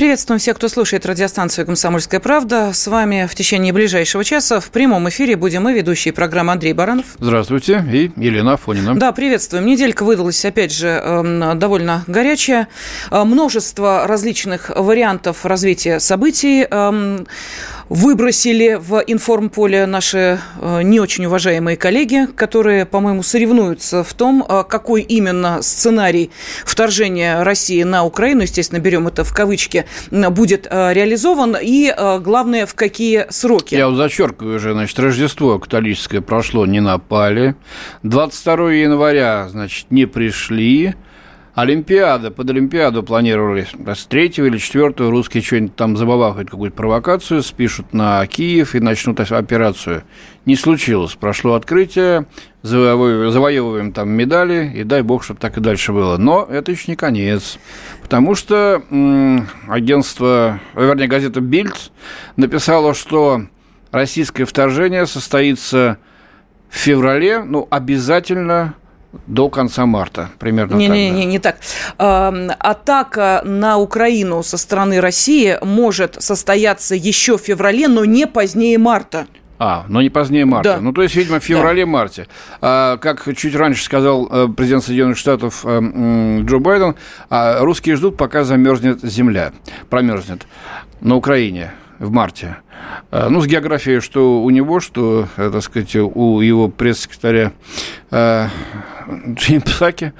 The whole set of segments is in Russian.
Приветствуем всех, кто слушает радиостанцию «Комсомольская правда». С вами в течение ближайшего часа в прямом эфире будем мы, ведущие программы Андрей Баранов. Здравствуйте. И Елена Афонина. Да, приветствуем. Неделька выдалась, опять же, эм, довольно горячая. Э, множество различных вариантов развития событий эм, выбросили в информполе наши э, не очень уважаемые коллеги, которые, по-моему, соревнуются в том, э, какой именно сценарий вторжения России на Украину, естественно, берем это в кавычки, будет э, реализован и, главное, в какие сроки. Я зачеркиваю уже, значит, Рождество католическое прошло, не напали. 22 января, значит, не пришли. Олимпиада, под Олимпиаду планировали с третьего или четвертого русские что-нибудь там забабахают, какую-то провокацию, спишут на Киев и начнут операцию. Не случилось. Прошло открытие, завоевываем там медали, и дай бог, чтобы так и дальше было. Но это еще не конец. Потому что м- агентство, вернее, газета «Бильд» написала, что российское вторжение состоится в феврале, ну, обязательно до конца марта, примерно не, так. Не, не, не так. Атака на Украину со стороны России может состояться еще в феврале, но не позднее марта. А, но не позднее марта. Да. Ну, то есть, видимо, в феврале-марте. Да. А, как чуть раньше сказал э, президент Соединенных Штатов э, Джо Байден, а, русские ждут, пока замерзнет земля, промерзнет на Украине в марте. А, ну, с географией, что у него, что, э, так сказать, у его пресс-секретаря Джейм Псаки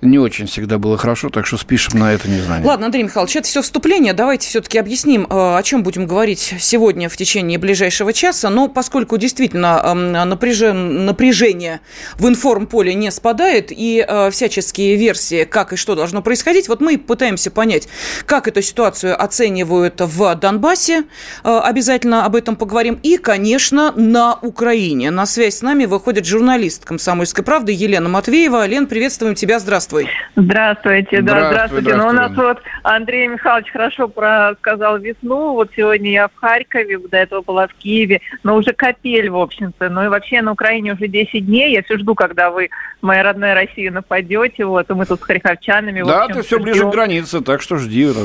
не очень всегда было хорошо, так что спишем на это незнание. Ладно, Андрей Михайлович, это все вступление. Давайте все-таки объясним, э, о чем будем говорить сегодня в течение ближайшего часа. Но поскольку действительно эм, напряжение в информполе не спадает и э, всяческие версии, как и что должно происходить, вот мы пытаемся понять, как эту ситуацию оценивают в Донбассе. Э, обязательно об этом поговорим. И, конечно, на Украине. На связь с нами выходит журналист «Комсомольской правды» Елена Матвеева Матвеева. Лен, приветствуем тебя, здравствуй. Здравствуйте, да, здравствуйте. Ну, у нас вот Андрей Михайлович хорошо сказал весну. Вот сегодня я в Харькове, до этого была в Киеве, но уже капель, в общем-то. Ну и вообще на Украине уже 10 дней. Я все жду, когда вы, моя родная Россия, нападете. Вот, и мы тут с харьковчанами. Да, общем, ты все ближе к границе, так что жди.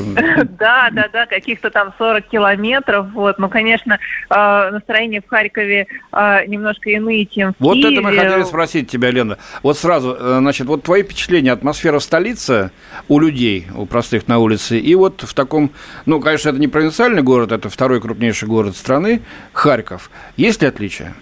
Да, да, да, каких-то там 40 километров. Вот, ну, конечно, а, настроение в Харькове а, немножко иные, чем в Вот это мы хотели спросить тебя, Лена. Вот сразу сразу, э, значит, вот твои впечатления, атмосфера столицы у людей, у простых на улице, и вот в таком, ну, конечно, это не провинциальный город, это второй крупнейший город страны, Харьков. Есть ли отличия?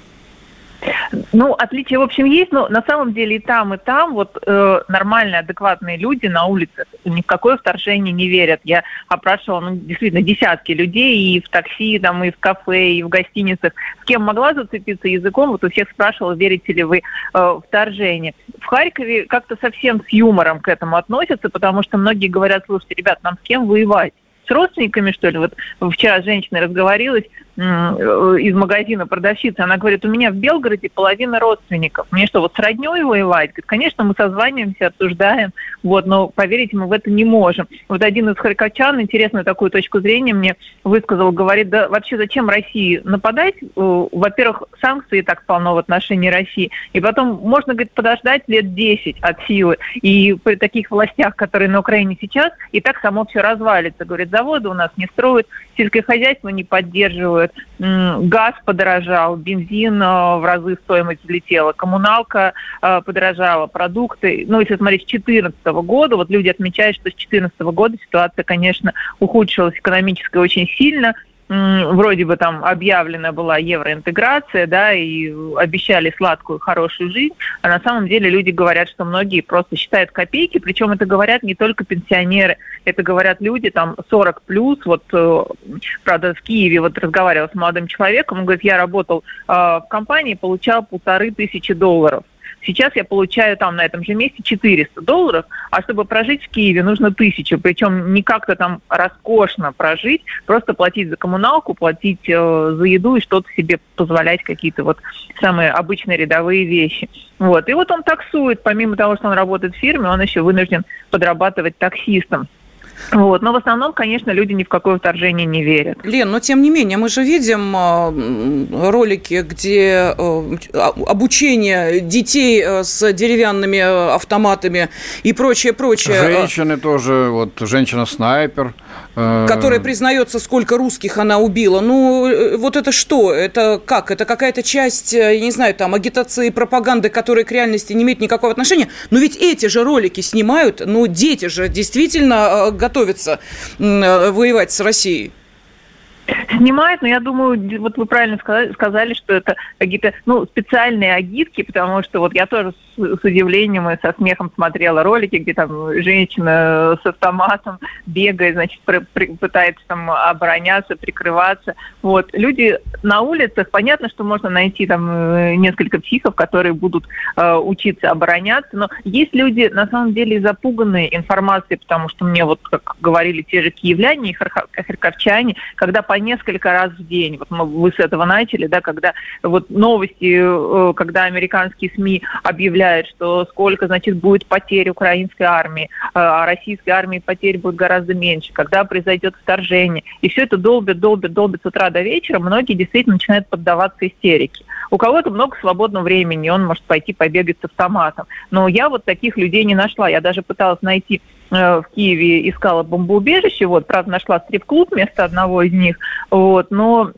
Ну, отличия, в общем, есть, но на самом деле и там, и там вот э, нормальные, адекватные люди на улице ни в какое вторжение не верят. Я опрашивала, ну, действительно, десятки людей и в такси, там, и в кафе, и в гостиницах. С кем могла зацепиться языком, вот у всех спрашивала, верите ли вы э, вторжение. В Харькове как-то совсем с юмором к этому относятся, потому что многие говорят, слушайте, ребят, нам с кем воевать? с родственниками, что ли. Вот вчера с женщиной разговорилась из магазина продавщица, она говорит, у меня в Белгороде половина родственников. Мне что, вот с родней воевать? Говорит, конечно, мы созваниваемся, обсуждаем, вот, но поверить мы в это не можем. Вот один из харьковчан интересную такую точку зрения мне высказал, говорит, да вообще зачем России нападать? Э, во-первых, санкции так полно в отношении России, и потом можно, говорит, подождать лет 10 от силы. И при таких властях, которые на Украине сейчас, и так само все развалится. Говорит, заводы у нас не строят, сельское хозяйство не поддерживают, газ подорожал, бензин э, в разы стоимость взлетела, коммуналка э, подорожала, продукты. Ну, если смотреть с 2014 года, вот люди отмечают, что с 2014 года ситуация, конечно, ухудшилась экономически очень сильно – вроде бы там объявлена была евроинтеграция, да, и обещали сладкую, хорошую жизнь, а на самом деле люди говорят, что многие просто считают копейки, причем это говорят не только пенсионеры, это говорят люди там 40 плюс, вот, э, правда, в Киеве вот разговаривал с молодым человеком, он говорит, я работал э, в компании, получал полторы тысячи долларов. Сейчас я получаю там на этом же месте 400 долларов, а чтобы прожить в Киеве нужно тысячу, причем не как-то там роскошно прожить, просто платить за коммуналку, платить э, за еду и что-то себе позволять, какие-то вот самые обычные рядовые вещи. Вот. И вот он таксует, помимо того, что он работает в фирме, он еще вынужден подрабатывать таксистом. Вот. Но в основном, конечно, люди ни в какое вторжение не верят. Лен, но тем не менее, мы же видим э, ролики, где э, обучение детей э, с деревянными автоматами и прочее, прочее. Женщины тоже, вот женщина-снайпер. Которая признается, сколько русских она убила. Ну, вот это что? Это как? Это какая-то часть, я не знаю, там, агитации, пропаганды, которая к реальности не имеет никакого отношения. Но ведь эти же ролики снимают, ну, дети же действительно э, воевать с Россией? Снимает, но я думаю, вот вы правильно сказали, сказали что это какие-то ну, специальные агитки, потому что вот я тоже с, удивлением и со смехом смотрела ролики, где там женщина с автоматом бегает, значит, при, при, пытается там обороняться, прикрываться. Вот. Люди на улицах, понятно, что можно найти там э, несколько психов, которые будут э, учиться обороняться, но есть люди, на самом деле, запуганные информацией, потому что мне вот, как говорили те же киевляне и харьковчане, когда по несколько раз в день. Вот мы, вы с этого начали, да, когда вот новости, э, когда американские СМИ объявляют, что сколько, значит, будет потерь украинской армии, э, а российской армии потерь будет гораздо меньше, когда произойдет вторжение. И все это долбит, долбит, долбит с утра до вечера. Многие действительно начинают поддаваться истерике. У кого-то много свободного времени, он может пойти побегать с автоматом. Но я вот таких людей не нашла. Я даже пыталась найти Э, в Киеве искала бомбоубежище, вот, правда, нашла стрип-клуб вместо одного из них, вот, но,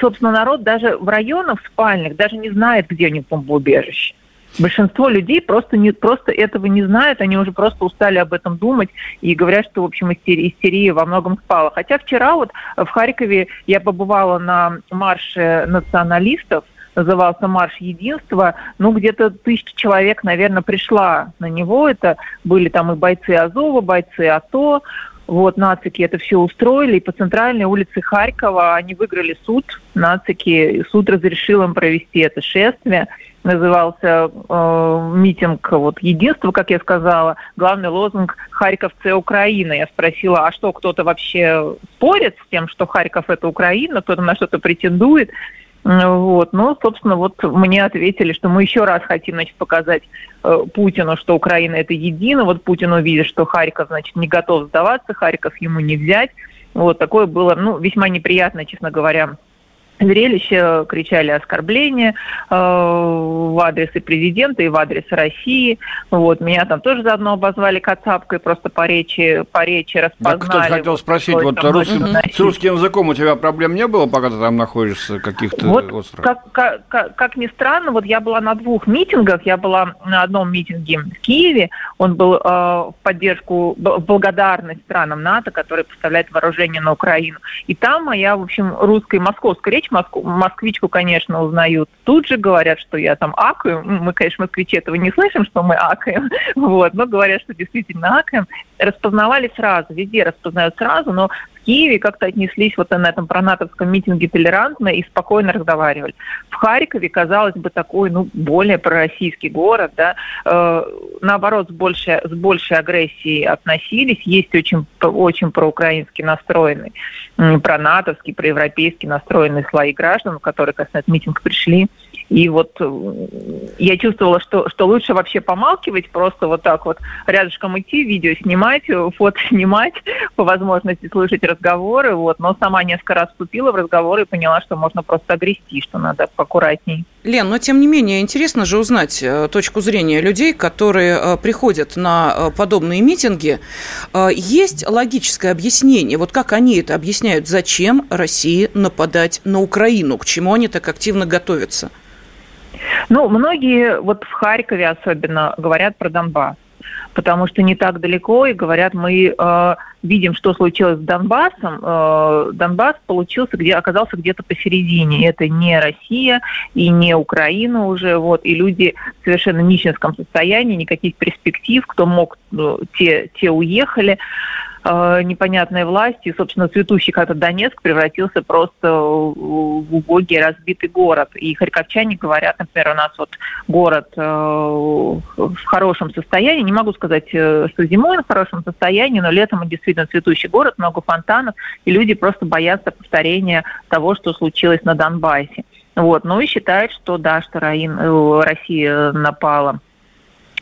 собственно, народ даже в районах спальных даже не знает, где у них бомбоубежище. Большинство людей просто, не, просто этого не знают, они уже просто устали об этом думать и говорят, что, в общем, истерия, истерия во многом спала. Хотя вчера вот в Харькове я побывала на марше националистов, назывался «Марш единства». Ну, где-то тысяча человек, наверное, пришла на него. Это были там и бойцы Азова, бойцы АТО. Вот, нацики это все устроили, и по центральной улице Харькова они выиграли суд. Нацики, суд разрешил им провести это шествие. Назывался э, митинг вот, единства, как я сказала. Главный лозунг «Харьков – это Украина». Я спросила, а что, кто-то вообще спорит с тем, что Харьков – это Украина, кто-то на что-то претендует? Вот. Ну, собственно, вот мне ответили, что мы еще раз хотим значит, показать э, Путину, что Украина это едино. Вот Путин увидит, что Харьков, значит, не готов сдаваться, Харьков ему не взять. Вот такое было, ну, весьма неприятно, честно говоря, зрелище, кричали оскорбления э, в адрес и президента, и в адрес России. Вот, меня там тоже заодно обозвали кацапкой, просто по речи, по речи распознали. Да, кто-то хотел спросить, вот русским, с русским языком у тебя проблем не было, пока ты там находишься, каких-то вот островах? Как, как, как ни странно, вот я была на двух митингах, я была на одном митинге в Киеве, он был э, в поддержку, в благодарность странам НАТО, которые поставляют вооружение на Украину. И там моя, в общем, русская и московская речь Москву, москвичку, конечно, узнают. Тут же говорят, что я там акаю. Мы, конечно, москвичи этого не слышим, что мы акаем, вот, но говорят, что действительно акаем. Распознавали сразу, везде распознают сразу, но Киеве как-то отнеслись вот на этом пронатовском митинге толерантно и спокойно разговаривали. В Харькове, казалось бы, такой, ну, более пророссийский город, да, э, наоборот, с большей, с большей агрессией относились. Есть очень, очень проукраински настроенный, пронатовский, проевропейский настроенный слои граждан, которые, как этот митинг пришли. И вот э, я чувствовала, что, что лучше вообще помалкивать, просто вот так вот рядышком идти, видео снимать, фото снимать, по возможности слышать разговоры, вот, но сама несколько раз вступила в разговоры и поняла, что можно просто огрести, что надо поаккуратней. Лен, но тем не менее интересно же узнать э, точку зрения людей, которые э, приходят на э, подобные митинги. Есть логическое объяснение, вот как они это объясняют, зачем России нападать на Украину, к чему они так активно готовятся? Ну, многие, вот в Харькове особенно, говорят про Донбасс потому что не так далеко, и говорят, мы э, видим, что случилось с Донбассом. Э, Донбасс получился, где оказался где-то посередине. Это не Россия и не Украина уже, вот, и люди в совершенно нищенском состоянии, никаких перспектив, кто мог, э, те, те уехали. Э, непонятной власти. И, собственно, цветущий как-то Донецк превратился просто в убогий разбитый город. И харьковчане говорят, например, у нас вот город э, в хорошем состоянии. Не могу сказать, э, что зимой он в хорошем состоянии, но летом он действительно цветущий город, много фонтанов, и люди просто боятся повторения того, что случилось на Донбассе. Вот. Ну и считают, что да, что Раин, Россия напала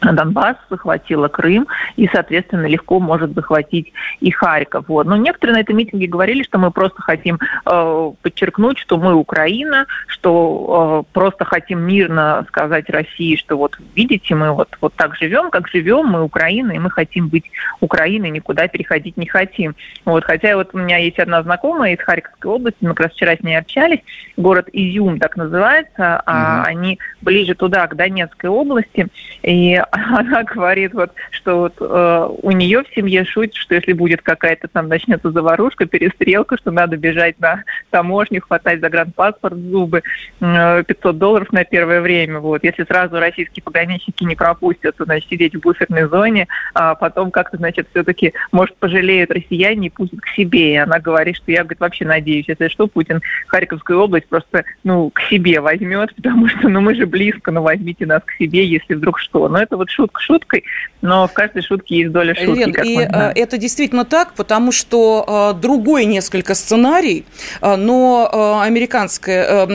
Донбасс, захватила Крым и, соответственно, легко может захватить и Харьков. Вот. Но некоторые на этом митинге говорили, что мы просто хотим э, подчеркнуть, что мы Украина, что э, просто хотим мирно сказать России, что вот видите, мы вот, вот так живем, как живем, мы Украина, и мы хотим быть Украиной, никуда переходить не хотим. Вот. Хотя вот у меня есть одна знакомая из Харьковской области, мы как раз вчера с ней общались, город Изюм так называется, mm-hmm. а они ближе туда, к Донецкой области, и она говорит, вот, что вот э, у нее в семье шутит, что если будет какая-то там начнется заварушка, перестрелка, что надо бежать на таможню, хватать загранпаспорт в зубы, э, 500 долларов на первое время. Вот. Если сразу российские пограничники не пропустят, то, значит, сидеть в буферной зоне, а потом как-то, значит, все-таки, может, пожалеют россияне и пустят к себе. И она говорит, что я, говорит, вообще надеюсь, если что, Путин Харьковскую область просто, ну, к себе возьмет, потому что, ну, мы же близко, ну, возьмите нас к себе, если вдруг что. Но это вот шутка шуткой, но в каждой шутке есть доля шутки. Лен, и э, это действительно так, потому что э, другой несколько сценарий, э, но американская,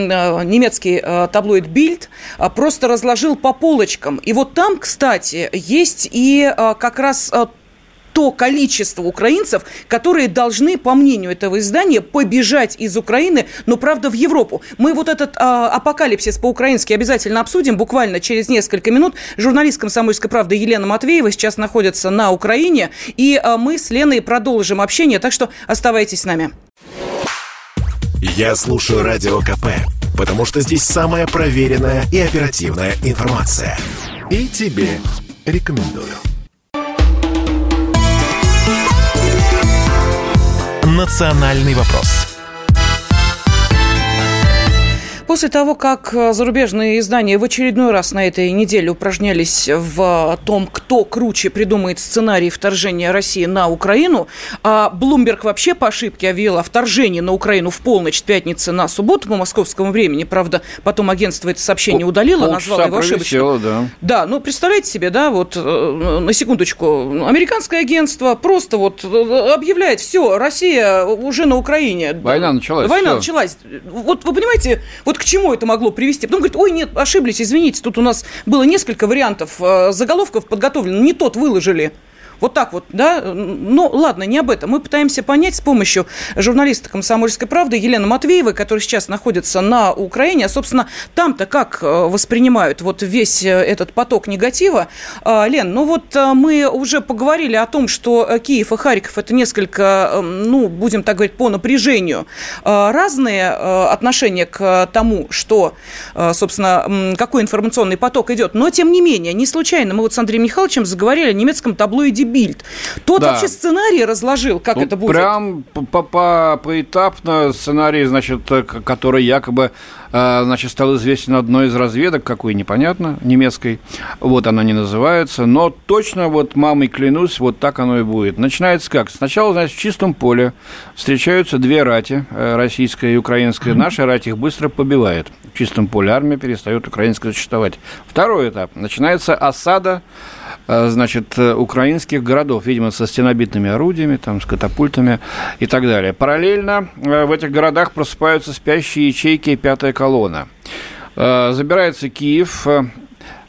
немецкий таблоид Bild просто разложил по полочкам. И вот там, кстати, есть и как раз то количество украинцев, которые должны, по мнению этого издания, побежать из Украины, но, правда, в Европу. Мы вот этот а, апокалипсис по-украински обязательно обсудим буквально через несколько минут. Журналист «Комсомольской правды» Елена Матвеева сейчас находится на Украине, и а, мы с Леной продолжим общение, так что оставайтесь с нами. Я слушаю Радио КП, потому что здесь самая проверенная и оперативная информация. И тебе рекомендую. «Национальный вопрос». После того, как э, зарубежные издания в очередной раз на этой неделе упражнялись в том, кто круче придумает сценарий вторжения России на Украину, а Блумберг вообще по ошибке объявил о вторжении на Украину в полночь пятницы на субботу по московскому времени. Правда, потом агентство это сообщение удалило, Пол назвало его ошибочным. Да. да, ну представляете себе, да, вот э, на секундочку, американское агентство просто вот э, объявляет, все, Россия уже на Украине. Война началась. Война все. началась. Вот вы понимаете, вот к чему это могло привести? Потом говорит, ой, нет, ошиблись, извините, тут у нас было несколько вариантов э, заголовков подготовлено, не тот выложили. Вот так вот, да? Ну, ладно, не об этом. Мы пытаемся понять с помощью журналиста «Комсомольской правды» Елены Матвеевой, которая сейчас находится на Украине. А, собственно, там-то как э, воспринимают вот весь э, этот поток негатива? А, Лен, ну вот э, мы уже поговорили о том, что Киев и Харьков – это несколько, ну, будем так говорить, по напряжению разные отношения к тому, что, собственно, какой информационный поток идет. Но, тем не менее, не случайно мы вот с Андреем Михайловичем заговорили о немецком таблоиде Бильд. Тот да. вообще сценарий разложил, как ну, это будет? Прям по -по поэтапно сценарий, значит, который якобы э, значит, стал известен одной из разведок, какой непонятно, немецкой. Вот она не называется. Но точно вот мамой клянусь, вот так оно и будет. Начинается как? Сначала, значит, в чистом поле встречаются две рати, э, российская и украинская. Наша рать их быстро побивает. В чистом поле армия перестает украинская существовать. Второй этап. Начинается осада Э, значит, э, украинских городов, видимо, со стенобитными орудиями, там, с катапультами и так далее. Параллельно в этих городах просыпаются спящие ячейки и пятая колонна. Забирается Киев,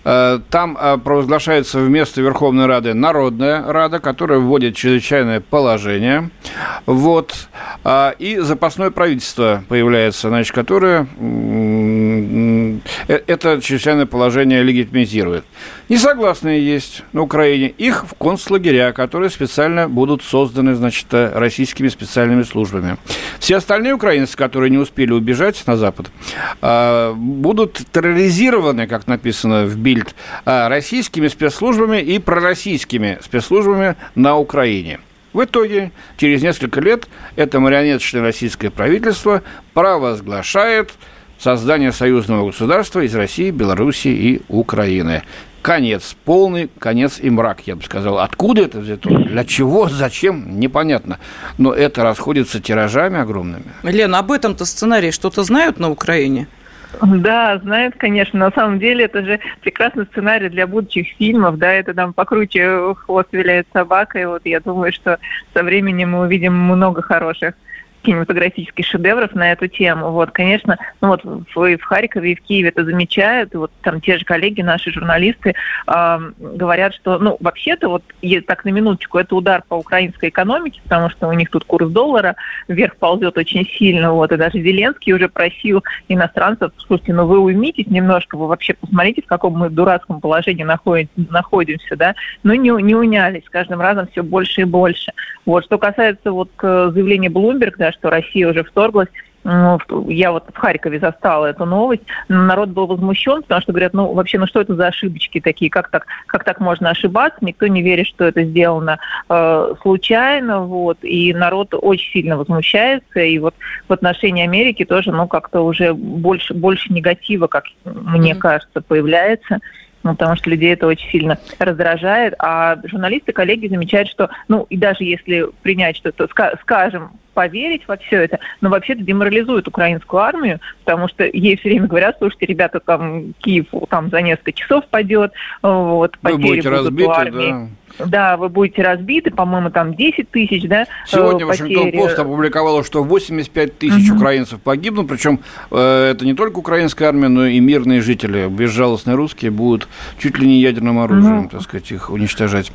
там провозглашается вместо Верховной Рады Народная Рада, которая вводит чрезвычайное положение. Вот. И запасное правительство появляется, значит, которое это чрезвычайное положение легитимизирует. Несогласные есть на Украине. Их в концлагеря, которые специально будут созданы, значит, российскими специальными службами. Все остальные украинцы, которые не успели убежать на Запад, а, будут терроризированы, как написано в Бильд, а, российскими спецслужбами и пророссийскими спецслужбами на Украине. В итоге, через несколько лет это марионеточное российское правительство провозглашает создание союзного государства из России, Белоруссии и Украины конец, полный конец и мрак, я бы сказал. Откуда это взято? Для чего? Зачем? Непонятно. Но это расходится тиражами огромными. Лена, об этом-то сценарии что-то знают на Украине? Да, знают, конечно. На самом деле это же прекрасный сценарий для будущих фильмов, да, это там покруче хвост виляет собака, и вот я думаю, что со временем мы увидим много хороших кинематографических шедевров на эту тему. Вот, конечно, ну вот в, в Харькове и в Киеве это замечают, вот там те же коллеги, наши журналисты э, говорят, что, ну, вообще-то, вот, так на минуточку, это удар по украинской экономике, потому что у них тут курс доллара вверх ползет очень сильно, вот, и даже Зеленский уже просил иностранцев, слушайте, ну вы уймитесь немножко, вы вообще посмотрите, в каком мы дурацком положении находим, находимся, да, но не, не унялись, с каждым разом все больше и больше. Вот, что касается вот заявления Bloomberg, да, что Россия уже вторглась. Ну, я вот в Харькове застала эту новость, народ был возмущен, потому что говорят, ну вообще, ну что это за ошибочки такие, как так, как так можно ошибаться, никто не верит, что это сделано э, случайно, вот, и народ очень сильно возмущается, и вот в отношении Америки тоже, ну как-то уже больше, больше негатива, как мне кажется, появляется. Ну, потому что людей это очень сильно раздражает. А журналисты, коллеги замечают, что, ну, и даже если принять что-то, скажем, поверить во все это, но вообще это деморализует украинскую армию, потому что ей все время говорят, слушайте, ребята, там Киев там за несколько часов пойдет, вот, Вы потери будете будут разбиты, у армии. Да. Да, вы будете разбиты, по-моему, там 10 тысяч, да, Сегодня потери. Вашингтон Пост опубликовала, что 85 тысяч угу. украинцев погибнут, причем э, это не только украинская армия, но и мирные жители, безжалостные русские, будут чуть ли не ядерным оружием, угу. так сказать, их уничтожать.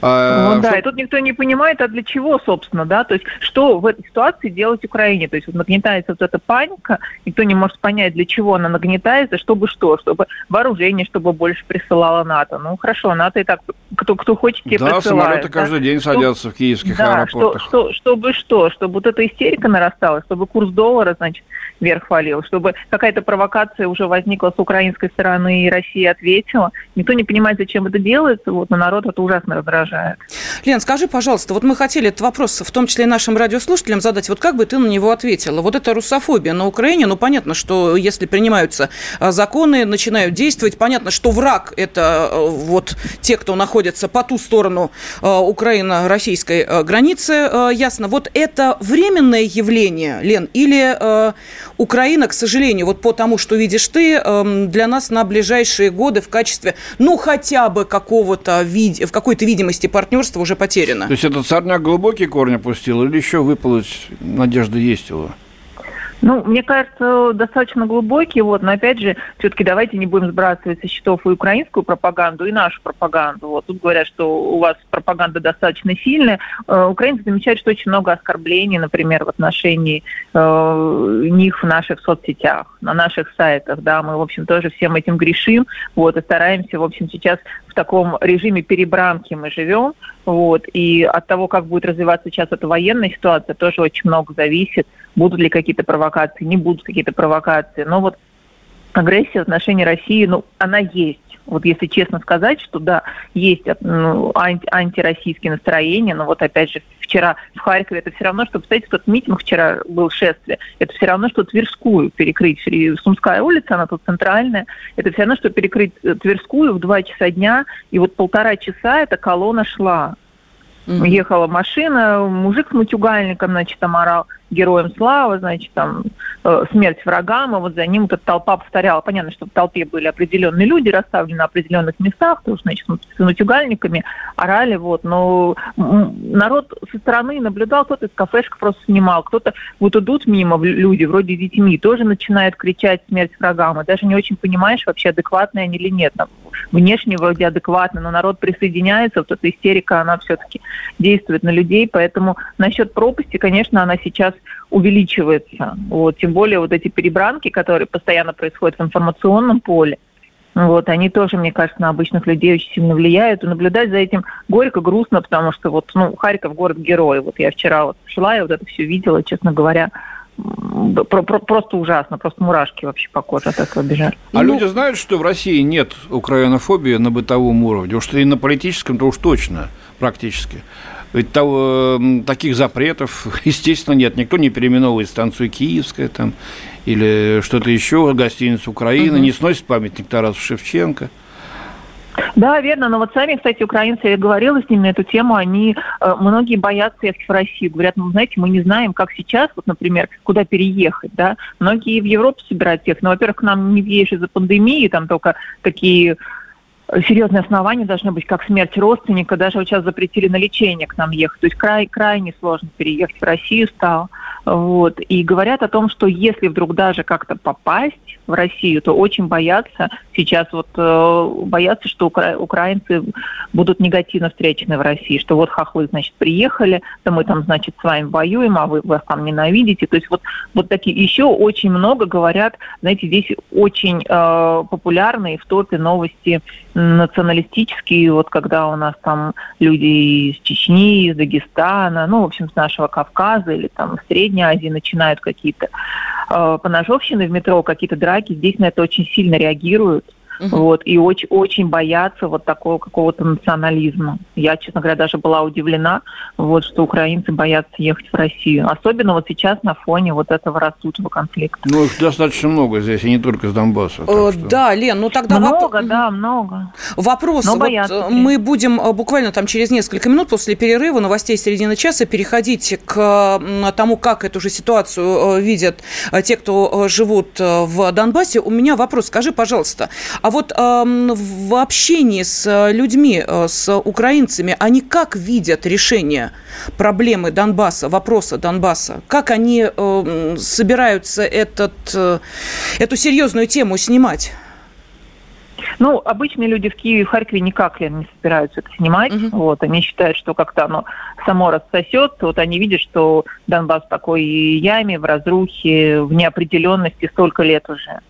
А, ну, что... Да, и тут никто не понимает, а для чего, собственно, да, то есть что в этой ситуации делать Украине, то есть вот нагнетается вот эта паника, никто не может понять, для чего она нагнетается, чтобы что, чтобы вооружение, чтобы больше присылала НАТО. Ну, хорошо, НАТО и так, кто, кто хочет почте да, присылают. самолеты каждый день садятся в киевских да, аэропортах. Что, что, чтобы что? Чтобы вот эта истерика нарастала, чтобы курс доллара, значит, вверх валил, чтобы какая-то провокация уже возникла с украинской стороны, и Россия ответила. Никто не понимает, зачем это делается, вот, но народ это ужасно раздражает. Лен, скажи, пожалуйста, вот мы хотели этот вопрос, в том числе и нашим радиослушателям, задать. Вот как бы ты на него ответила? Вот это русофобия на Украине, ну, понятно, что если принимаются а, законы, начинают действовать, понятно, что враг – это а, вот те, кто находится по ту сторону а, Украино-российской границы, ясно. Вот это временное явление, Лен, или Украина, к сожалению, вот по тому, что видишь ты, эм, для нас на ближайшие годы в качестве, ну, хотя бы какого-то, в какой-то видимости партнерства уже потеряно. То есть этот сорняк глубокие корни пустил или еще выплыть надежда есть его? Ну, мне кажется, достаточно глубокий. Вот, но опять же, все-таки давайте не будем сбрасывать со счетов и украинскую пропаганду, и нашу пропаганду. Вот тут говорят, что у вас пропаганда достаточно сильная. Э, украинцы замечают, что очень много оскорблений, например, в отношении э, них в наших соцсетях, на наших сайтах. Да, мы, в общем, тоже всем этим грешим. Вот, и стараемся, в общем, сейчас в таком режиме перебранки мы живем. Вот, и от того, как будет развиваться сейчас эта военная ситуация, тоже очень много зависит будут ли какие-то провокации, не будут какие-то провокации. Но вот агрессия в отношении России, ну, она есть. Вот если честно сказать, что да, есть ну, анти антироссийские настроения, но вот опять же вчера в Харькове это все равно, что, представляете, тот митинг вчера был шествие, это все равно, что Тверскую перекрыть. Сумская улица, она тут центральная, это все равно, что перекрыть э, Тверскую в два часа дня, и вот полтора часа эта колонна шла. Mm-hmm. Ехала машина, мужик с матюгальником, значит, там орал героям слава, значит, там э, смерть врагам, и вот за ним эта толпа повторяла. Понятно, что в толпе были определенные люди, расставлены на определенных местах, тоже, значит, с натюгальниками орали, вот, но народ со стороны наблюдал, кто-то из кафешек просто снимал, кто-то вот идут мимо люди, вроде детьми, тоже начинают кричать смерть врагам, и даже не очень понимаешь, вообще адекватные они или нет. Там, внешне вроде адекватно, но народ присоединяется, вот эта истерика, она все-таки действует на людей, поэтому насчет пропасти, конечно, она сейчас увеличивается. Вот, тем более вот эти перебранки, которые постоянно происходят в информационном поле, вот, они тоже, мне кажется, на обычных людей очень сильно влияют. И наблюдать за этим горько, грустно, потому что вот, ну, Харьков город-герой. Вот я вчера вот шла и вот это все видела, честно говоря, про, про, просто ужасно, просто мурашки вообще по коже от этого бежали. А ну, люди знают, что в России нет украинофобии на бытовом уровне, уж и на политическом, то уж точно, практически. Ведь того, таких запретов, естественно, нет. Никто не переименовывает станцию Киевская там, или что-то еще, гостиницу Украины, угу. не сносит памятник Тарасу Шевченко. Да, верно. Но вот сами, кстати, украинцы, я говорила с ними эту тему, они, э, многие боятся ехать в Россию. Говорят, ну, знаете, мы не знаем, как сейчас, вот, например, куда переехать, да. Многие в Европу собираются ехать. Но, во-первых, к нам не въедешь из-за пандемии, там только такие серьезные основания должны быть, как смерть родственника. Даже вот сейчас запретили на лечение к нам ехать. То есть край, крайне сложно переехать в Россию стало. Вот. И говорят о том, что если вдруг даже как-то попасть в Россию, то очень боятся сейчас вот э, боятся, что укра- украинцы будут негативно встречены в России, что вот хохлы, значит, приехали, да мы там, значит, с вами воюем, а вы вас там ненавидите. То есть вот, вот такие еще очень много говорят, знаете, здесь очень э, популярные в топе новости националистические, вот когда у нас там люди из Чечни, из Дагестана, ну, в общем, с нашего Кавказа или там в Средней Азии начинают какие-то э, поножовщины в метро, какие-то драки, здесь на это очень сильно реагируют. Угу. Вот, и очень, очень боятся вот такого какого-то национализма. Я, честно говоря, даже была удивлена, вот, что украинцы боятся ехать в Россию. Особенно вот сейчас на фоне вот этого растущего конфликта. Ну, их достаточно много здесь, и не только с Донбасса. Э, что... Да, Лен, ну тогда... Много, воп... да, много. Вопрос. Но вот э, мы будем э, буквально там через несколько минут после перерыва новостей середины часа переходить к тому, как эту же ситуацию видят те, кто живут в Донбассе. У меня вопрос. Скажи, пожалуйста, а вот э, в общении с людьми, э, с украинцами, они как видят решение проблемы Донбасса, вопроса Донбасса? Как они э, собираются этот, э, эту серьезную тему снимать? Ну, обычные люди в Киеве и в Харькове никак не собираются это снимать. Uh-huh. Вот, они считают, что как-то оно само рассосется. Вот они видят, что Донбасс в такой яме, в разрухе, в неопределенности столько лет уже.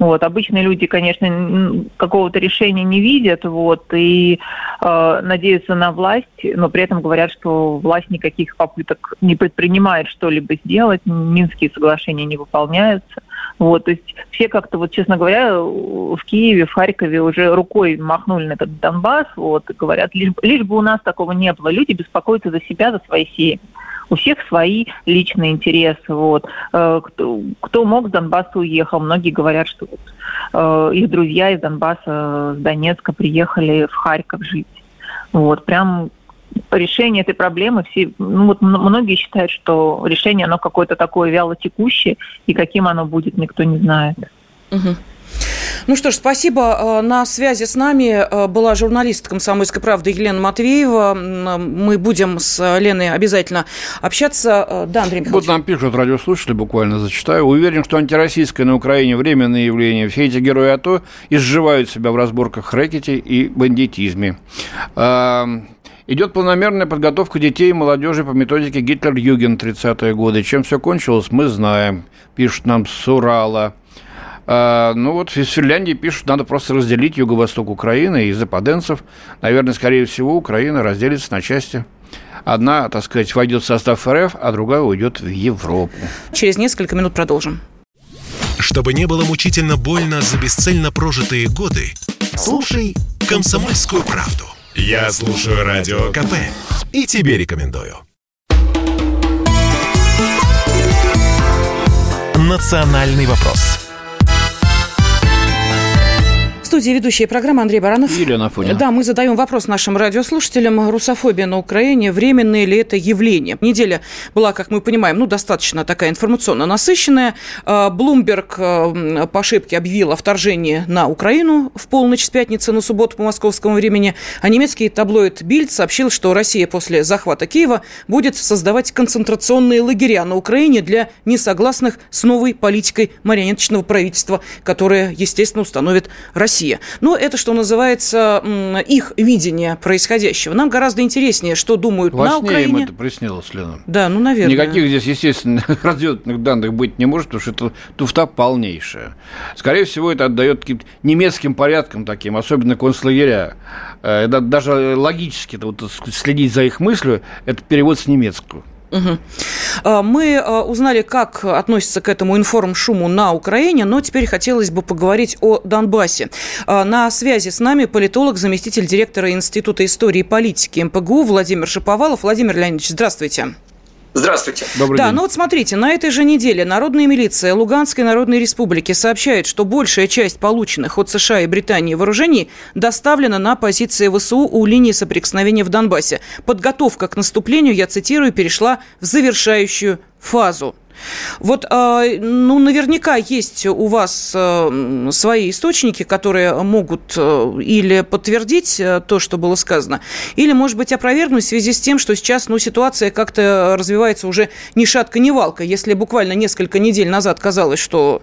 Вот. Обычные люди, конечно, какого-то решения не видят вот, и э, надеются на власть, но при этом говорят, что власть никаких попыток не предпринимает что-либо сделать, Минские соглашения не выполняются. Вот, то есть все как-то, вот, честно говоря, в Киеве, в Харькове уже рукой махнули на этот Донбасс, вот, и говорят, лишь, лишь бы у нас такого не было. Люди беспокоятся за себя, за свои семьи у всех свои личные интересы. Вот. Э, кто, кто мог с Донбасса уехал. Многие говорят, что вот, э, их друзья из Донбасса, с Донецка приехали в Харьков жить. Вот. Прям решение этой проблемы все, ну вот многие считают, что решение оно какое-то такое вяло текущее, и каким оно будет, никто не знает. Угу. Ну что ж, спасибо. Э, на связи с нами э, была журналист «Комсомольской правды» Елена Матвеева. Мы будем с Леной обязательно общаться. Э, да, Андрей Михайлович. Вот нам пишут радиослушатели, буквально зачитаю. Уверен, что антироссийское на Украине временное явление. Все эти герои АТО изживают себя в разборках рэкете и бандитизме. Идет планомерная подготовка детей и молодежи по методике Гитлер-Юген 30-е годы. Чем все кончилось, мы знаем, пишут нам с Урала. А, ну вот из Финляндии пишут, надо просто разделить юго-восток Украины и западенцев. Наверное, скорее всего, Украина разделится на части. Одна, так сказать, войдет в состав РФ, а другая уйдет в Европу. Через несколько минут продолжим. Чтобы не было мучительно больно за бесцельно прожитые годы, слушай «Комсомольскую правду». Я слушаю Радио КП и тебе рекомендую. «Национальный вопрос» студии ведущая программы Андрей Баранов. Елена Афонина. Да, мы задаем вопрос нашим радиослушателям. Русофобия на Украине, временное ли это явление? Неделя была, как мы понимаем, ну, достаточно такая информационно насыщенная. Блумберг э, по ошибке объявил о вторжении на Украину в полночь с пятницы на субботу по московскому времени, а немецкий таблоид Бильд сообщил, что Россия после захвата Киева будет создавать концентрационные лагеря на Украине для несогласных с новой политикой марионеточного правительства, которое, естественно, установит Россия. Россия. Но это, что называется, их видение происходящего. Нам гораздо интереснее, что думают Во на Украине. им это приснилось, Лена. Да, ну, наверное. Никаких здесь, естественно, разведывательных данных быть не может, потому что это туфта полнейшая. Скорее всего, это отдает каким-то немецким порядкам таким, особенно концлагеря. Э, это даже логически вот, следить за их мыслью, это перевод с немецкого. Угу. Мы а, узнали, как относится к этому информшуму на Украине, но теперь хотелось бы поговорить о Донбассе. А, на связи с нами политолог, заместитель директора Института истории и политики МПГУ Владимир Шиповалов. Владимир Леонидович, здравствуйте. Здравствуйте. Добрый да, день. ну вот смотрите, на этой же неделе Народная милиция Луганской Народной Республики сообщает, что большая часть полученных от США и Британии вооружений доставлена на позиции ВСУ у линии соприкосновения в Донбассе. Подготовка к наступлению, я цитирую, перешла в завершающую фазу. Вот, э, ну, наверняка есть у вас э, свои источники, которые могут э, или подтвердить то, что было сказано, или, может быть, опровергнуть в связи с тем, что сейчас, ну, ситуация как-то развивается уже ни шатка, ни валка. Если буквально несколько недель назад казалось, что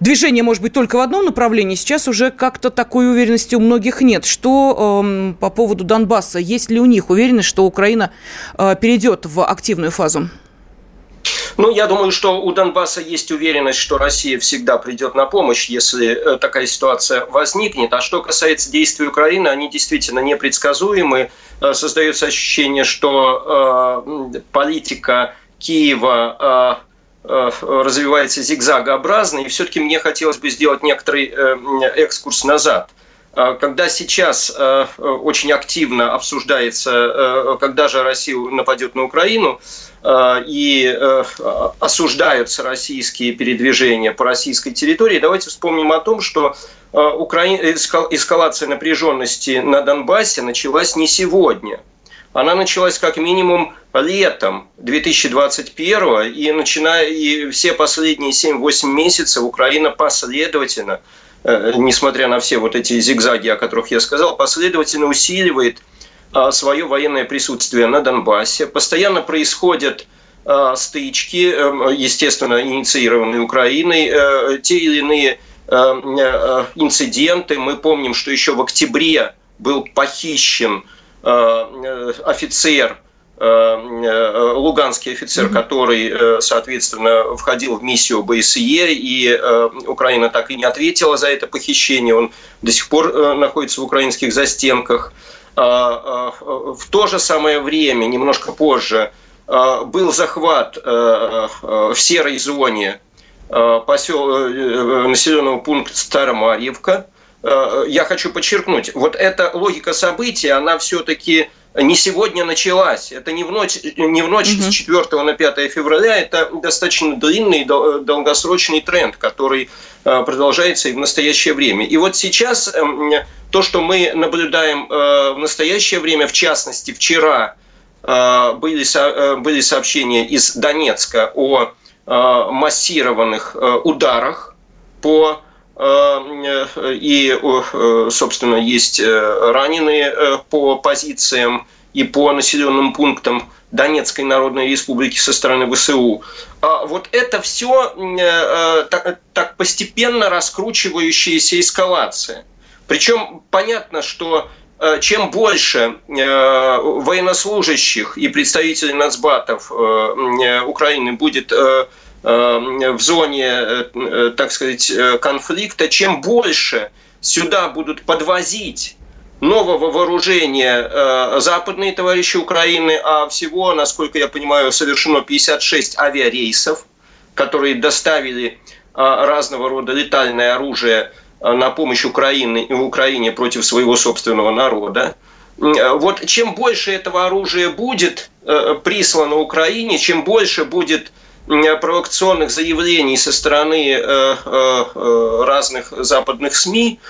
движение может быть только в одном направлении, сейчас уже как-то такой уверенности у многих нет. Что э, по поводу Донбасса? Есть ли у них уверенность, что Украина э, перейдет в активную фазу? Ну, я думаю, что у Донбасса есть уверенность, что Россия всегда придет на помощь, если э, такая ситуация возникнет. А что касается действий Украины, они действительно непредсказуемы. Э, создается ощущение, что э, политика Киева развивается зигзагообразно, и все-таки мне хотелось бы сделать некоторый экскурс назад – когда сейчас э, очень активно обсуждается, э, когда же Россия нападет на Украину, э, и осуждаются российские передвижения по российской территории, давайте вспомним о том, что эскалация напряженности на Донбассе началась не сегодня. Она началась как минимум летом 2021 и начиная и все последние 7-8 месяцев Украина последовательно Э, несмотря на все вот эти зигзаги, о которых я сказал, последовательно усиливает а, свое военное присутствие на Донбассе. Постоянно происходят а, стычки, э, естественно, инициированные Украиной, э, те или иные инциденты. Мы помним, что еще в октябре был похищен офицер Э, э, луганский офицер, который, э, соответственно, входил в миссию БСЕ, и Украина так и не ответила за это похищение. Он до сих пор находится в украинских застенках. В то же самое время, немножко позже, был захват в серой зоне посел... населенного пункта Старомарьевка. Я хочу подчеркнуть, вот эта логика событий, она все-таки не сегодня началась. Это не в ночь, не в ночь угу. с 4 на 5 февраля. Это достаточно длинный, долгосрочный тренд, который э, продолжается и в настоящее время. И вот сейчас эм, то, что мы наблюдаем э, в настоящее время, в частности, вчера э, были, были сообщения из Донецка о массированных ударах по и, собственно, есть раненые по позициям и по населенным пунктам Донецкой Народной Республики со стороны ВСУ. А вот это все так, так постепенно раскручивающаяся эскалация. Причем понятно, что чем больше военнослужащих и представителей нацбатов Украины будет Э, в зоне, э, э, так сказать, конфликта, чем больше сюда будут подвозить нового вооружения западные товарищи Украины, а всего, насколько я понимаю, совершено 56 авиарейсов, которые доставили разного рода летальное оружие на помощь Украине, Украине против своего собственного народа. Вот чем больше этого оружия будет прислано Украине, чем больше будет провокационных заявлений со стороны э, э, э, разных западных СМИ,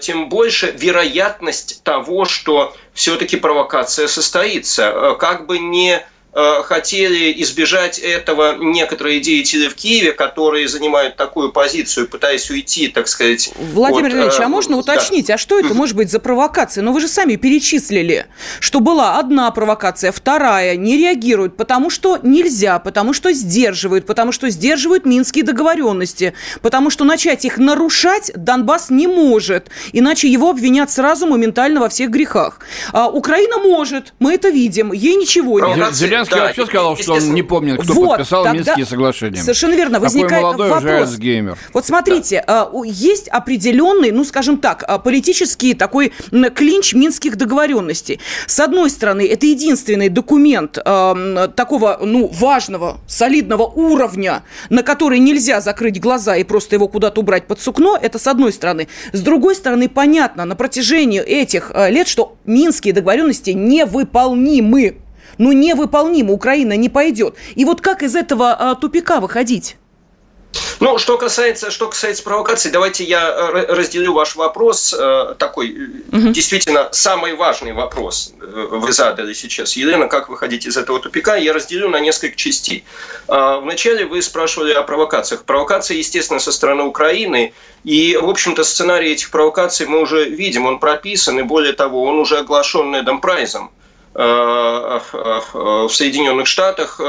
тем больше вероятность того, что все-таки провокация состоится. Как бы не Э, хотели избежать этого некоторые деятели в Киеве, которые занимают такую позицию, пытаясь уйти, так сказать. Владимир от, Ильич, а э, можно уточнить, да. а что это может быть за провокация? Ну вы же сами перечислили, что была одна провокация, вторая не реагируют, потому что нельзя, потому что сдерживают, потому что сдерживают минские договоренности, потому что начать их нарушать Донбасс не может, иначе его обвинят сразу моментально во всех грехах. А Украина может, мы это видим, ей ничего не. Зеленский да, вообще сказал, что он не помнит, кто вот, подписал тогда... Минские соглашения. Совершенно верно. Возникает Такой молодой вопрос. уже. Вот смотрите, да. есть определенный, ну, скажем так, а, политический такой клинч минских договоренностей. С одной стороны, это единственный документ э, такого, ну, важного, солидного уровня, на который нельзя закрыть глаза и просто его куда-то убрать под сукно. Это с одной стороны. С другой стороны, понятно, на протяжении этих лет, что минские договоренности невыполнимы ну, невыполнимо, Украина не пойдет. И вот как из этого а, тупика выходить? Ну, что касается, что касается провокаций, давайте я э, разделю ваш вопрос. Э, такой угу. действительно самый важный вопрос вы задали сейчас. Елена, как выходить из этого тупика? Я разделю на несколько частей. Вначале вы спрашивали о провокациях. Провокации, естественно, со стороны Украины. И, в общем-то, сценарий этих провокаций мы уже видим, он прописан, и более того, он уже оглашен Недом Прайзом в Соединенных Штатах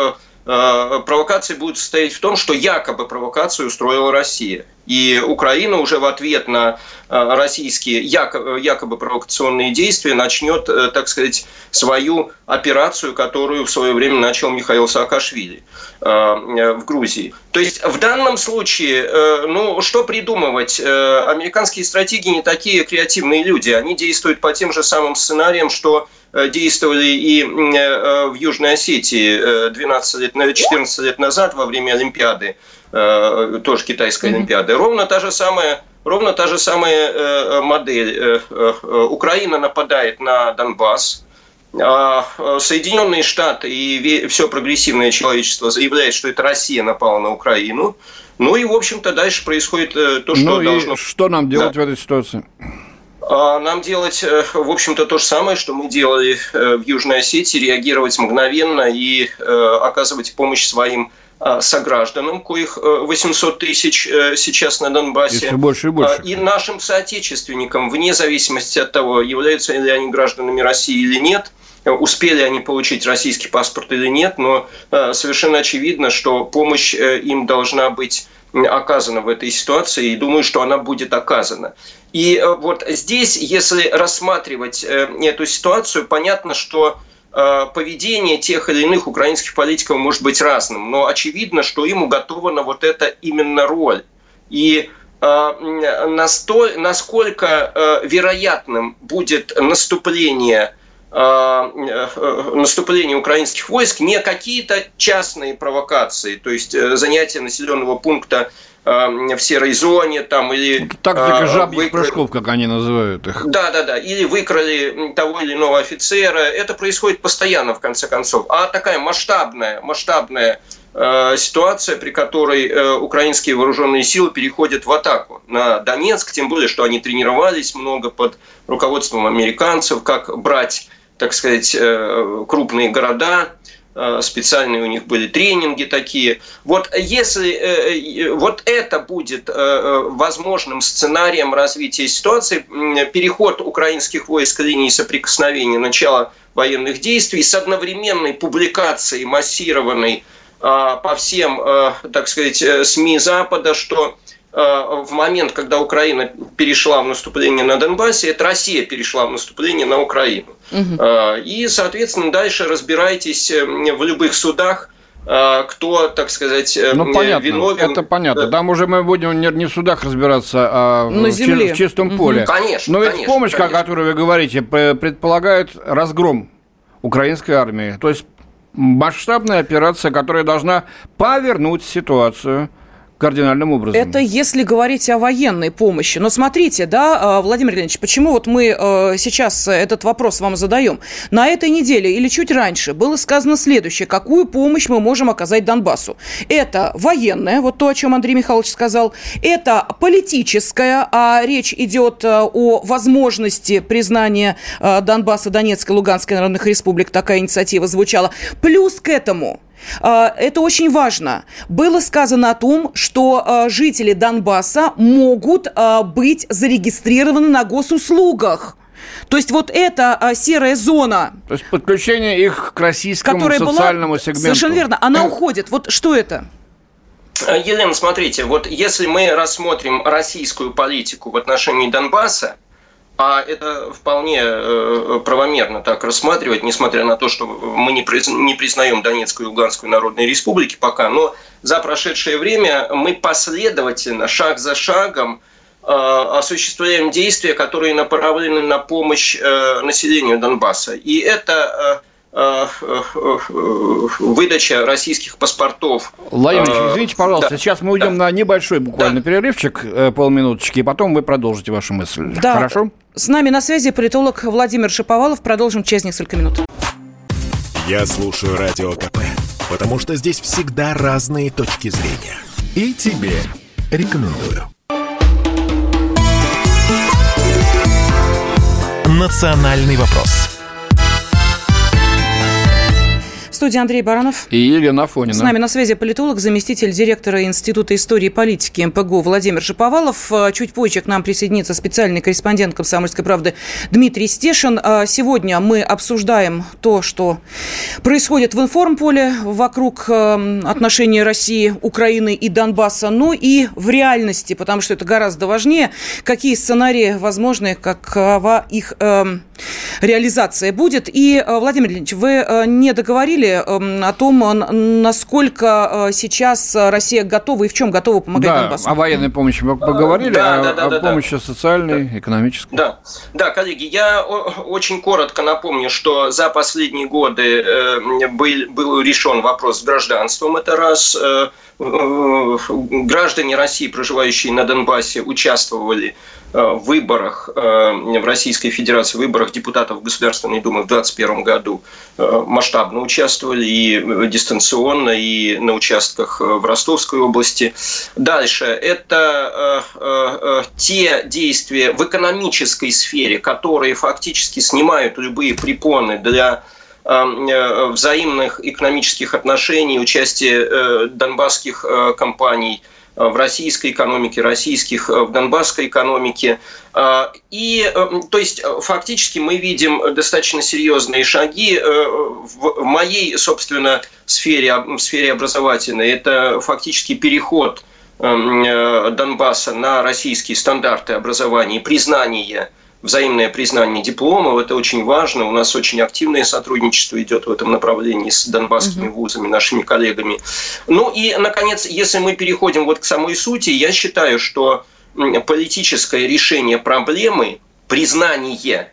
Э, провокации будет состоять в том, что якобы провокацию устроила Россия. И Украина уже в ответ на э, российские якобы провокационные действия начнет, э, так сказать, свою операцию, которую в свое время начал Михаил Саакашвили в Грузии. То есть в данном случае, ну, что придумывать? Американские стратеги не такие креативные люди. Они действуют по тем же самым сценариям, что Э, действовали и э, в Южной Осетии 12 э, лет, 14 лет назад во время Олимпиады, тоже китайской Олимпиады. Ровно та же самая Ровно та же самая модель. Украина нападает на Донбасс, а Соединенные Штаты и все прогрессивное человечество заявляет, что это Россия напала на Украину. Ну и, в общем-то, дальше происходит то, что ну должно... что нам делать да. в этой ситуации? А нам делать, э, в общем-то, то же самое, что мы делали э, в Южной Осетии, реагировать мгновенно и э, оказывать помощь своим согражданам, коих 800 тысяч сейчас на Донбассе. И все больше и больше. И нашим соотечественникам, вне зависимости от того, являются ли они гражданами России или нет, успели они получить российский паспорт или нет, но совершенно очевидно, что помощь им должна быть оказана в этой ситуации, и думаю, что она будет оказана. И э, вот здесь, если рассматривать э, эту ситуацию, понятно, что э, поведение тех или иных украинских политиков может быть разным, но очевидно, что им уготована вот эта именно роль. И насколько вероятным будет наступление наступление украинских войск не какие-то частные провокации, то есть занятие населенного пункта в серой зоне там или... Тактика жабьих выкрали... прыжков, как они называют их. Да, да, да. Или выкрали того или иного офицера. Это происходит постоянно, в конце концов. А такая масштабная, масштабная э, ситуация, при которой э, украинские вооруженные силы переходят в атаку на Донецк, тем более, что они тренировались много под руководством американцев, как брать, так сказать, э, крупные города, Э, специальные у них были тренинги такие. Вот если э, вот это будет э, возможным сценарием развития ситуации, переход украинских войск линии соприкосновения, начало военных действий с одновременной публикацией массированной по всем, так сказать, СМИ Запада, что в момент, когда Украина перешла в наступление на Донбассе, это Россия перешла в наступление на Украину. Угу. И, соответственно, дальше разбирайтесь э, в любых судах, э, кто, так сказать, ну, понятно, виновен. Это понятно. Там уже мы будем не в судах разбираться, а На в, земле. в чистом поле. Угу. Конечно. Но ведь конечно, помощь, конечно. о которой вы говорите, предполагает разгром украинской армии. То есть масштабная операция, которая должна повернуть ситуацию – кардинальным образом. Это если говорить о военной помощи. Но смотрите, да, а, Владимир Леонидович, почему вот мы а, сейчас этот вопрос вам задаем? На этой неделе или чуть раньше было сказано следующее. Какую помощь мы можем оказать Донбассу? Это военная, вот то, о чем Андрей Михайлович сказал. Это политическая, а речь идет а, о возможности признания Донбасса, Донецкой, Луганской народных республик. Такая инициатива звучала. Плюс к этому – это очень важно. Было сказано о том, что а, жители Донбасса могут а, быть зарегистрированы на госуслугах. То есть вот эта а, серая зона... То есть подключение их к российскому социальному была, сегменту. Совершенно верно. Она уходит. Вот что это? Елена, смотрите, вот если мы рассмотрим российскую политику в отношении Донбасса, а это вполне э, правомерно так рассматривать, несмотря на то, что мы не признаем Донецкую и Луганскую народные республики пока, но за прошедшее время мы последовательно, шаг за шагом, э, осуществляем действия, которые направлены на помощь э, населению Донбасса. И это выдача российских паспортов. Владимир извините, пожалуйста, да. сейчас мы уйдем да. на небольшой буквально да. перерывчик, полминуточки, и потом вы продолжите вашу мысль. Да. Хорошо? С нами на связи политолог Владимир Шиповалов. Продолжим через несколько минут. Я слушаю Радио КП, потому что здесь всегда разные точки зрения. И тебе рекомендую. «Национальный вопрос» студии Андрей Баранов. И Елена Афонина. С нами на связи политолог, заместитель директора Института истории и политики МПГУ Владимир Шиповалов. Э, чуть позже к нам присоединится специальный корреспондент «Комсомольской правды» Дмитрий Стешин. Э, сегодня мы обсуждаем то, что происходит в информполе вокруг э, отношений России, Украины и Донбасса, ну и в реальности, потому что это гораздо важнее, какие сценарии возможны, какова их реализация будет. И, Владимир Ильич, вы не договорили о том, насколько э, сейчас Россия готова и в чем готова помогать да, Донбассу. о военной помощи мы поговорили, да, а да, да, о да, помощи да. социальной, да. экономической. Да. да, коллеги, я очень коротко напомню, что за последние годы э, был, был решен вопрос с гражданством, это раз. Э, граждане России, проживающие на Донбассе, участвовали Э, выборах э, в Российской Федерации, выборах депутатов Государственной Думы в 2021 году э, масштабно участвовали и дистанционно, и на участках в Ростовской области. Дальше. Это те действия в экономической сфере, которые фактически снимают любые препоны для взаимных экономических отношений, участия донбасских компаний – Э, в российской экономике, российских э, в донбасской экономике. Э, и, то есть, фактически мы видим достаточно серьезные шаги в моей, собственно, сфере, в сфере образовательной. Это фактически переход Донбасса на российские стандарты образования признание – взаимное признание дипломов. Это очень важно. У нас очень активное сотрудничество идет в этом направлении с донбасскими угу. вузами, нашими коллегами. Ну и, наконец, если мы переходим вот к самой сути, я считаю, что политическое решение проблемы, признание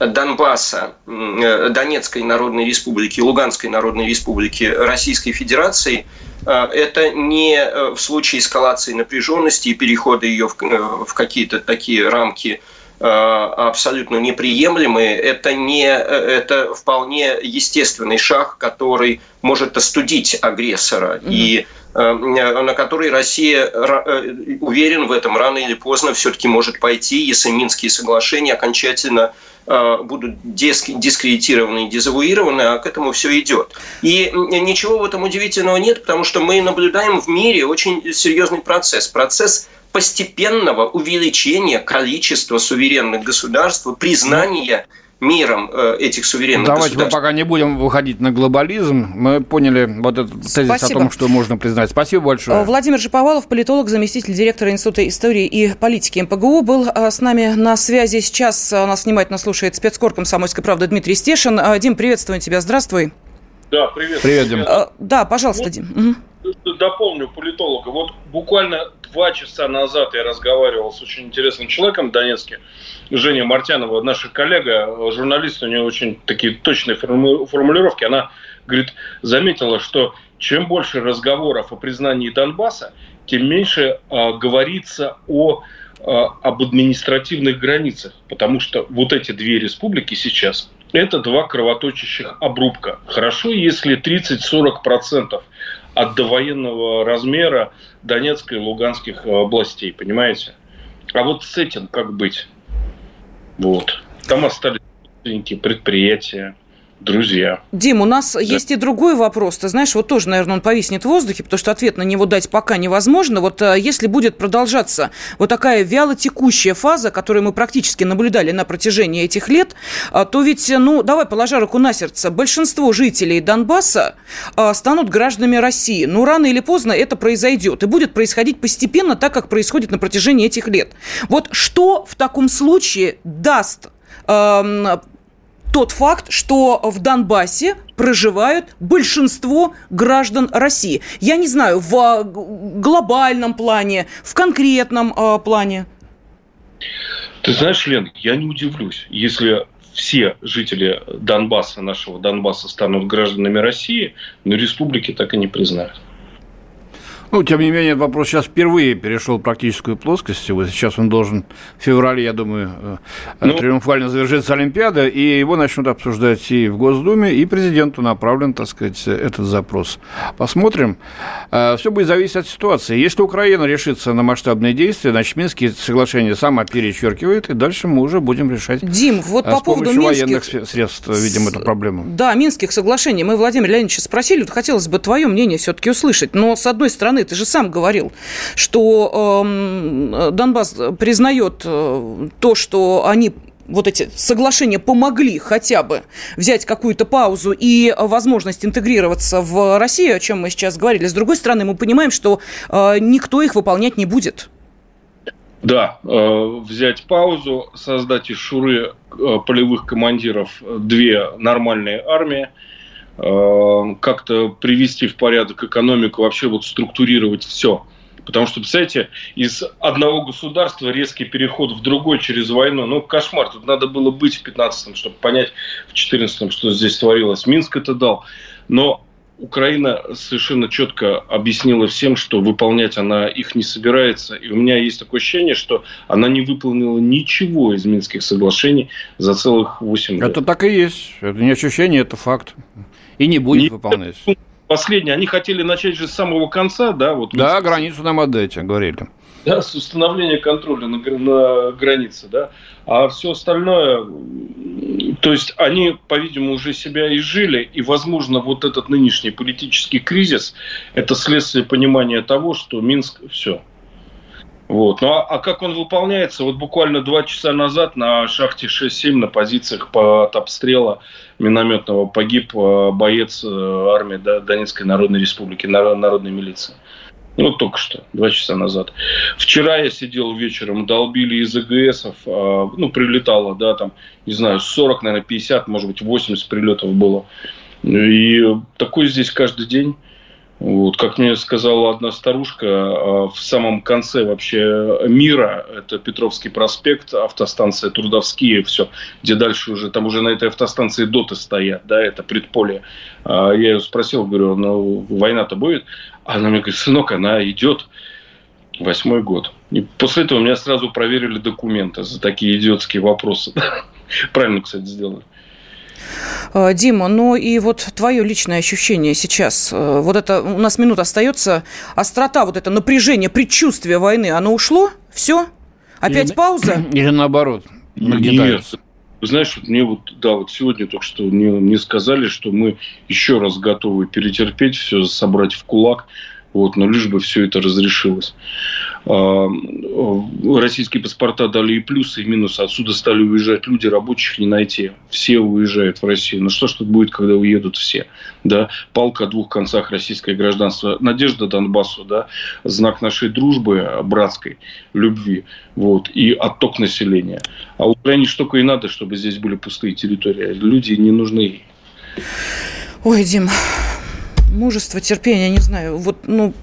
Донбасса, э, Донецкой Народной Республики, Луганской Народной Республики Российской Федерации, э, это не э, в случае эскалации напряженности и перехода ее в какие-то такие рамки абсолютно неприемлемые. Это, не, э, это вполне естественный шаг, который может остудить агрессора. Mm-hmm. И э, на который Россия, уверен в этом, рано или поздно все-таки может пойти, если Минские соглашения окончательно будут дискредитированы и дезавуированы, а к этому все идет. И ничего в этом удивительного нет, потому что мы наблюдаем в мире очень серьезный процесс. Процесс постепенного увеличения количества суверенных государств, признания миром э, этих суверенных Давайте государств. мы пока не будем выходить на глобализм. Мы поняли вот этот тезис Спасибо. о том, что можно признать. Спасибо большое. Э, Владимир Шиповалов, политолог, заместитель директора Института истории и политики МПГУ, был э, с нами на связи. Сейчас нас внимательно слушает спецкор «Комсомольской правды» Дмитрий Стешин. Дим, приветствуем тебя. Здравствуй. Да, привет. Привет, Дим. Да, пожалуйста, Дим. Угу дополню политолога. Вот буквально два часа назад я разговаривал с очень интересным человеком в Донецке, Женя Мартянова, наша коллега, журналист, у нее очень такие точные формулировки. Она говорит, заметила, что чем больше разговоров о признании Донбасса, тем меньше э, говорится о э, об административных границах, потому что вот эти две республики сейчас это два кровоточащих обрубка. Хорошо, если 30-40% от довоенного размера Донецкой и Луганских областей, понимаете? А вот с этим как быть? Вот. Там остались предприятия, друзья. Дим, у нас да. есть и другой вопрос. Ты знаешь, вот тоже, наверное, он повиснет в воздухе, потому что ответ на него дать пока невозможно. Вот э, если будет продолжаться вот такая вяло текущая фаза, которую мы практически наблюдали на протяжении этих лет, э, то ведь, ну, давай положа руку на сердце, большинство жителей Донбасса э, станут гражданами России. Но рано или поздно это произойдет. И будет происходить постепенно, так как происходит на протяжении этих лет. Вот что в таком случае даст эм, тот факт, что в Донбассе проживают большинство граждан России. Я не знаю, в а, глобальном плане, в конкретном э, плане. Ты знаешь, Лен, я не удивлюсь, если все жители Донбасса, нашего Донбасса, станут гражданами России, но республики так и не признают. Ну, тем не менее, вопрос сейчас впервые перешел в практическую плоскость. Вот сейчас он должен в феврале, я думаю, э, ну, триумфально завершиться Олимпиада, и его начнут обсуждать и в Госдуме, и президенту направлен, так сказать, этот запрос. Посмотрим. Э, Все будет зависеть от ситуации. Если Украина решится на масштабные действия, значит, Минские соглашения сама перечеркивает, и дальше мы уже будем решать Дим, вот по поводу минских... военных средств, видимо, эту проблему. Да, минских соглашений. Мы Владимир Леонидовича спросили, вот хотелось бы твое мнение все-таки услышать. Но, с одной стороны, ты же сам говорил, что э, Донбасс признает э, то, что они вот эти соглашения помогли хотя бы взять какую-то паузу и возможность интегрироваться в Россию, о чем мы сейчас говорили. С другой стороны, мы понимаем, что э, никто их выполнять не будет. Да, э, взять паузу, создать из Шуры э, полевых командиров две нормальные армии, как-то привести в порядок экономику, вообще вот структурировать все. Потому что, представляете, из одного государства резкий переход в другой через войну, ну, кошмар. Тут надо было быть в 15-м, чтобы понять в 14-м, что здесь творилось. Минск это дал. Но Украина совершенно четко объяснила всем, что выполнять она их не собирается. И у меня есть такое ощущение, что она не выполнила ничего из Минских соглашений за целых 8 лет. Это так и есть. Это не ощущение, это факт. И не будет не выполнять. Последнее. Они хотели начать же с самого конца, да? Вот да, границу нам отдайте, говорили да, с установления контроля на, на границе, да, а все остальное, то есть они, по-видимому, уже себя изжили, и, возможно, вот этот нынешний политический кризис – это следствие понимания того, что Минск – все. Вот. Ну а, а как он выполняется? Вот буквально два часа назад на шахте 6-7 на позициях под обстрела минометного погиб э, боец э, армии Донецкой Народной Республики, народной милиции. Ну, только что, два часа назад. Вчера я сидел вечером, долбили из ЭГСов, а, ну, прилетало, да, там, не знаю, 40, наверное, 50, может быть, 80 прилетов было. И такой здесь каждый день. Вот, как мне сказала одна старушка, а, в самом конце вообще мира, это Петровский проспект, автостанция Трудовские, все, где дальше уже, там уже на этой автостанции доты стоят, да, это предполе. А, я ее спросил, говорю, ну, война-то будет? Она мне говорит, сынок, она идет восьмой год. И после этого меня сразу проверили документы за такие идиотские вопросы. Правильно, кстати, сделали. А, Дима, ну и вот твое личное ощущение сейчас, э, вот это, у нас минута остается, острота, вот это напряжение, предчувствие войны, оно ушло? Все? Опять или, пауза? Или наоборот? Нет. Знаешь, мне вот, да, вот сегодня только что мне, мне сказали, что мы еще раз готовы перетерпеть все, собрать в кулак, вот, но лишь бы все это разрешилось. А, российские паспорта дали и плюсы, и минусы. Отсюда стали уезжать люди, рабочих не найти. Все уезжают в Россию. Но что ж тут будет, когда уедут все? Да? Палка о двух концах российское гражданство. Надежда Донбассу, да? знак нашей дружбы, братской, любви. Вот, и отток населения. А Украине только и надо, чтобы здесь были пустые территории. Люди не нужны Ой, Дим, мужество, терпение, не знаю. Вот, ну,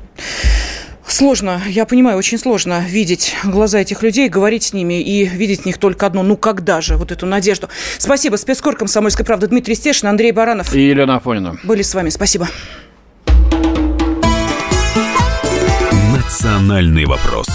Сложно, я понимаю, очень сложно видеть глаза этих людей, говорить с ними и видеть в них только одно. Ну когда же вот эту надежду? Спасибо. Спецкор комсомольской правды Дмитрий Стешин, Андрей Баранов. И Елена Афонина. Были с вами. Спасибо. Национальный вопрос.